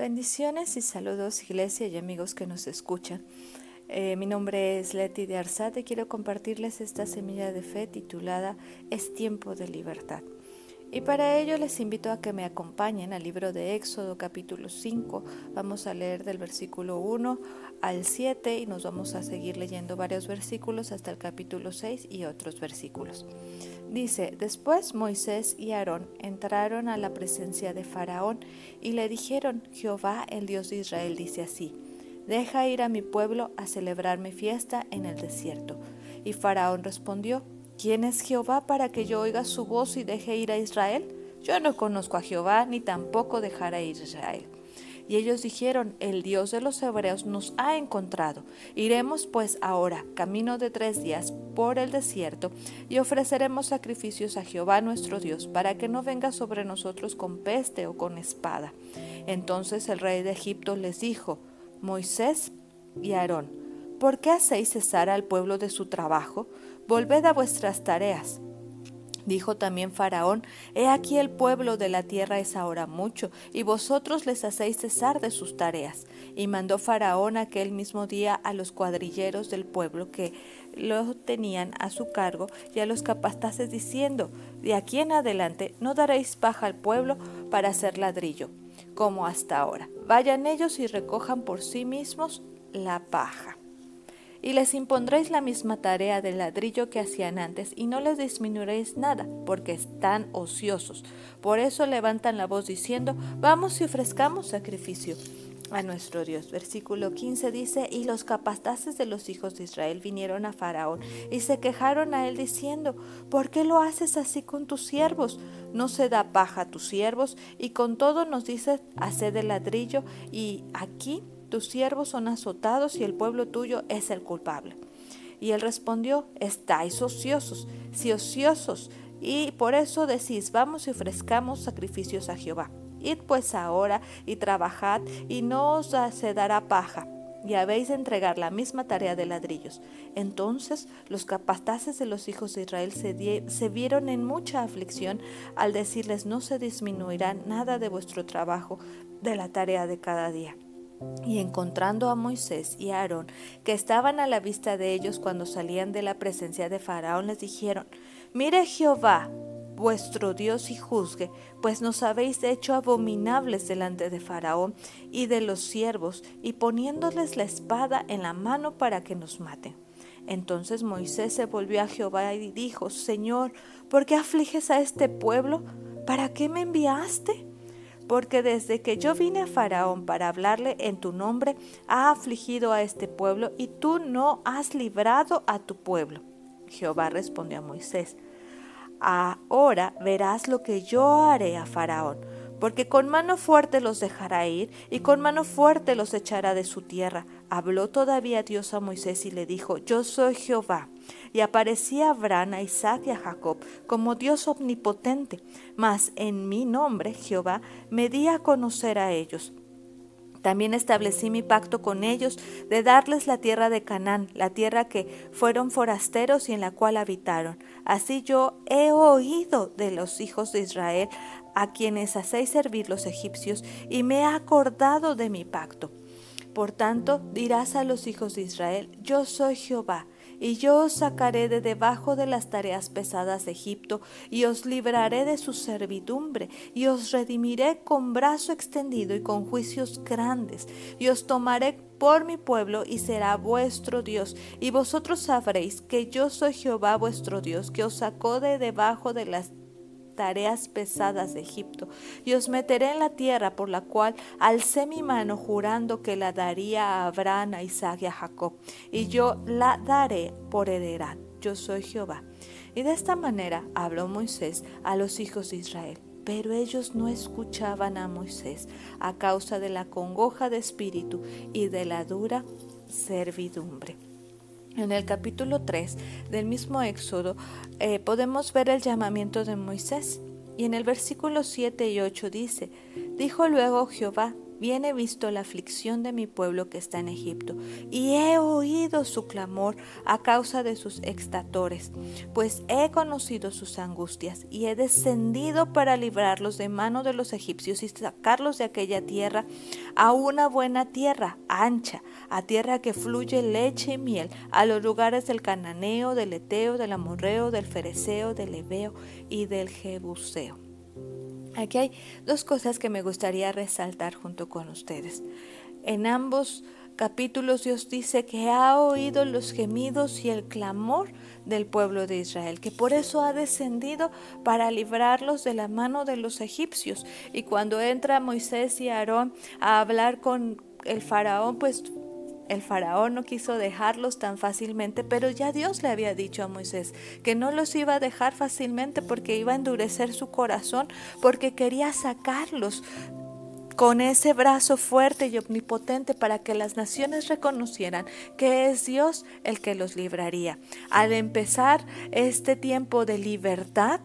Bendiciones y saludos iglesia y amigos que nos escuchan. Eh, mi nombre es Leti de Arzate y quiero compartirles esta semilla de fe titulada Es tiempo de libertad. Y para ello les invito a que me acompañen al libro de Éxodo capítulo 5. Vamos a leer del versículo 1 al 7 y nos vamos a seguir leyendo varios versículos hasta el capítulo 6 y otros versículos. Dice, después Moisés y Aarón entraron a la presencia de Faraón y le dijeron, Jehová el Dios de Israel dice así, deja ir a mi pueblo a celebrar mi fiesta en el desierto. Y Faraón respondió, ¿Quién es Jehová para que yo oiga su voz y deje ir a Israel? Yo no conozco a Jehová, ni tampoco dejaré ir a Israel. Y ellos dijeron, el Dios de los hebreos nos ha encontrado. Iremos pues ahora, camino de tres días, por el desierto, y ofreceremos sacrificios a Jehová nuestro Dios, para que no venga sobre nosotros con peste o con espada. Entonces el rey de Egipto les dijo, Moisés y Aarón, ¿por qué hacéis cesar al pueblo de su trabajo? Volved a vuestras tareas. Dijo también Faraón, He aquí el pueblo de la tierra es ahora mucho, y vosotros les hacéis cesar de sus tareas. Y mandó Faraón aquel mismo día a los cuadrilleros del pueblo que lo tenían a su cargo y a los capataces diciendo, De aquí en adelante no daréis paja al pueblo para hacer ladrillo, como hasta ahora. Vayan ellos y recojan por sí mismos la paja y les impondréis la misma tarea del ladrillo que hacían antes, y no les disminuiréis nada, porque están ociosos. Por eso levantan la voz diciendo, vamos y ofrezcamos sacrificio a nuestro Dios. Versículo 15 dice, y los capataces de los hijos de Israel vinieron a Faraón y se quejaron a él diciendo, ¿por qué lo haces así con tus siervos? No se da paja a tus siervos y con todo nos dices, haced el ladrillo y aquí tus siervos son azotados y el pueblo tuyo es el culpable. Y él respondió, estáis ociosos, si ociosos, y por eso decís, vamos y ofrezcamos sacrificios a Jehová. Id pues ahora y trabajad, y no os se dará paja, y habéis de entregar la misma tarea de ladrillos. Entonces los capataces de los hijos de Israel se, se, vieron en mucha aflicción al decirles, no se disminuirá nada de vuestro trabajo, de la tarea de cada día. Y encontrando a Moisés y a Aarón, que estaban a la vista de ellos cuando salían de la presencia de Faraón, les dijeron, Mire Jehová, vuestro Dios, y juzgue, pues nos habéis hecho abominables delante de Faraón y de los siervos, y poniéndoles la espada en la mano para que nos maten. Entonces Moisés se volvió a Jehová y dijo, Señor, ¿por qué afliges a este pueblo? ¿Para qué me enviaste? Porque desde que yo vine a Faraón para hablarle en tu nombre, ha afligido a este pueblo y tú no has librado a tu pueblo. Jehová respondió a Moisés, ahora verás lo que yo haré a Faraón, porque con mano fuerte los dejará ir y con mano fuerte los echará de su tierra. Habló todavía Dios a Moisés y le dijo, yo soy Jehová y aparecía Abraham, a Isaac y a Jacob como Dios omnipotente, mas en mi nombre, Jehová, me di a conocer a ellos. También establecí mi pacto con ellos de darles la tierra de Canaán, la tierra que fueron forasteros y en la cual habitaron. Así yo he oído de los hijos de Israel a quienes hacéis servir los egipcios y me he acordado de mi pacto. Por tanto, dirás a los hijos de Israel, yo soy Jehová y yo os sacaré de debajo de las tareas pesadas de Egipto, y os libraré de su servidumbre, y os redimiré con brazo extendido y con juicios grandes, y os tomaré por mi pueblo y será vuestro Dios, y vosotros sabréis que yo soy Jehová vuestro Dios, que os sacó de debajo de las tareas pesadas de Egipto, y os meteré en la tierra por la cual alcé mi mano jurando que la daría a Abraham, a Isaac y a Jacob, y yo la daré por heredad. Yo soy Jehová. Y de esta manera habló Moisés a los hijos de Israel. Pero ellos no escuchaban a Moisés a causa de la congoja de espíritu y de la dura servidumbre. En el capítulo 3 del mismo Éxodo eh, podemos ver el llamamiento de Moisés. Y en el versículo 7 y 8 dice, dijo luego Jehová, bien he visto la aflicción de mi pueblo que está en Egipto, y he oído su clamor a causa de sus extatores, pues he conocido sus angustias, y he descendido para librarlos de mano de los egipcios y sacarlos de aquella tierra a una buena tierra, ancha, a tierra que fluye leche y miel, a los lugares del cananeo, del eteo, del amorreo, del fereceo, del ebeo y del jebuseo. Aquí hay dos cosas que me gustaría resaltar junto con ustedes. En ambos capítulos Dios dice que ha oído los gemidos y el clamor del pueblo de Israel, que por eso ha descendido para librarlos de la mano de los egipcios. Y cuando entra Moisés y Aarón a hablar con el faraón, pues el faraón no quiso dejarlos tan fácilmente, pero ya Dios le había dicho a Moisés que no los iba a dejar fácilmente porque iba a endurecer su corazón, porque quería sacarlos con ese brazo fuerte y omnipotente para que las naciones reconocieran que es Dios el que los libraría. Al empezar este tiempo de libertad,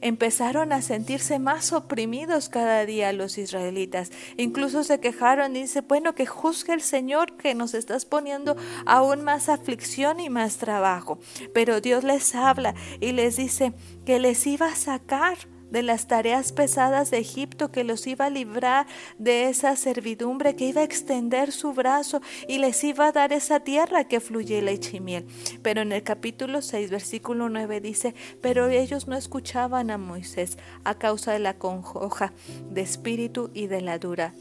empezaron a sentirse más oprimidos cada día los israelitas. Incluso se quejaron y dice, bueno, que juzgue el Señor que nos estás poniendo aún más aflicción y más trabajo. Pero Dios les habla y les dice que les iba a sacar de las tareas pesadas de Egipto, que los iba a librar de esa servidumbre, que iba a extender su brazo y les iba a dar esa tierra que fluye leche y miel. Pero en el capítulo 6, versículo 9 dice, pero ellos no escuchaban a Moisés a causa de la conjoja de espíritu y de la dura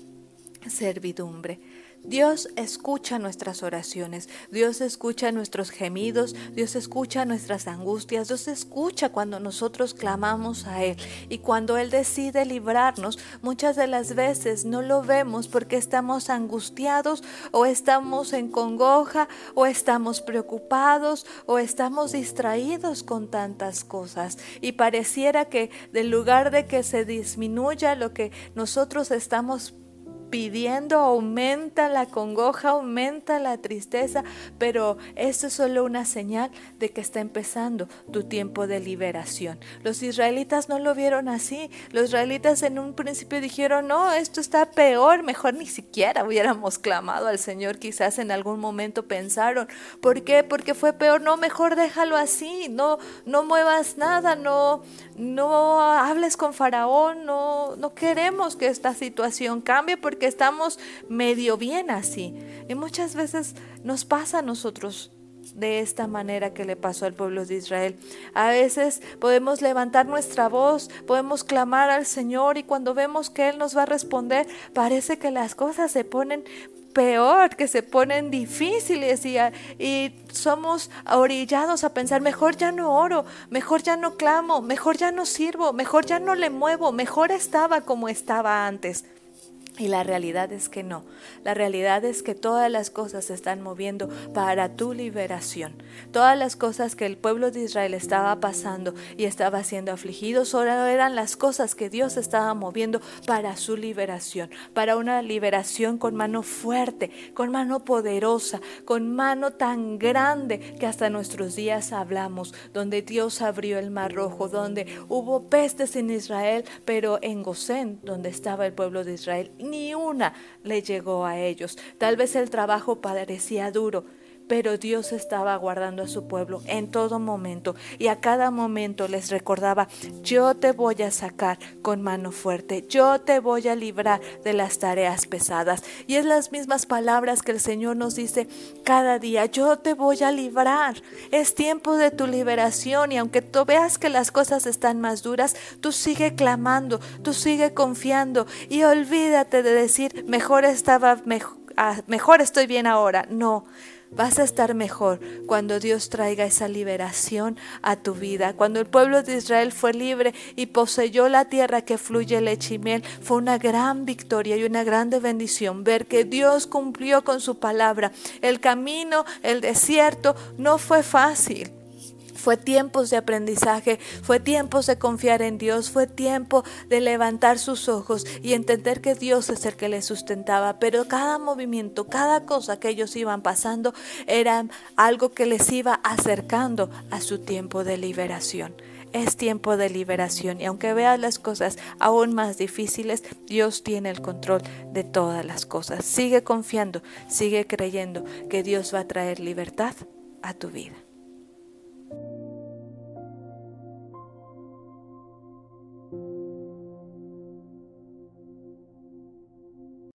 servidumbre. Dios escucha nuestras oraciones, Dios escucha nuestros gemidos, Dios escucha nuestras angustias, Dios escucha cuando nosotros clamamos a Él. Y cuando Él decide librarnos, muchas de las veces no lo vemos porque estamos angustiados o estamos en congoja o estamos preocupados o estamos distraídos con tantas cosas. Y pareciera que del lugar de que se disminuya lo que nosotros estamos pidiendo, aumenta la congoja, aumenta la tristeza, pero esto es solo una señal de que está empezando tu tiempo de liberación. Los israelitas no lo vieron así. Los israelitas en un principio dijeron, no, esto está peor, mejor ni siquiera hubiéramos clamado al Señor, quizás en algún momento pensaron. ¿Por qué? Porque fue peor, no, mejor déjalo así, no, no muevas nada, no, no hables con Faraón, no, no queremos que esta situación cambie porque que estamos medio bien así. Y muchas veces nos pasa a nosotros de esta manera que le pasó al pueblo de Israel. A veces podemos levantar nuestra voz, podemos clamar al Señor y cuando vemos que Él nos va a responder, parece que las cosas se ponen peor, que se ponen difíciles y, y, somos orillados a pensar, mejor ya no oro, mejor ya no clamo, mejor ya no sirvo, mejor ya no le muevo, mejor estaba como estaba antes. Y la realidad es que no. La realidad es que todas las cosas se están moviendo para tu liberación. Todas las cosas que el pueblo de Israel estaba pasando y estaba siendo afligido solo eran las cosas que Dios estaba moviendo para su liberación. Para una liberación con mano fuerte, con mano poderosa, con mano tan grande que hasta nuestros días hablamos, donde Dios abrió el mar rojo, donde hubo pestes en Israel, pero en Gosén, donde estaba el pueblo de Israel ni una le llegó a ellos. Tal vez el trabajo parecía duro, pero Dios estaba guardando a su pueblo en todo momento y a cada momento les recordaba, yo te voy a sacar con mano fuerte, yo te voy a librar de las tareas pesadas. Y es las mismas palabras que el Señor nos dice cada día, yo te voy a librar. Es tiempo de tu liberación y aunque tú veas que las cosas están más duras, tú sigue clamando, tú sigue confiando y olvídate de decir, mejor estaba, mejor, ah, mejor estoy bien ahora. No. Vas a estar mejor cuando Dios traiga esa liberación a tu vida. Cuando el pueblo de Israel fue libre y poseyó la tierra que fluye leche y miel, fue una gran victoria y una grande bendición ver que Dios cumplió con su palabra. El camino, el desierto, no fue fácil. Fue tiempos de aprendizaje, fue tiempos de confiar en Dios, fue tiempo de levantar sus ojos y entender que Dios es el que les sustentaba. Pero cada movimiento, cada cosa que ellos iban pasando era algo que les iba acercando a su tiempo de liberación. Es tiempo de liberación y aunque veas las cosas aún más difíciles, Dios tiene el control de todas las cosas. Sigue confiando, sigue creyendo que Dios va a traer libertad a tu vida.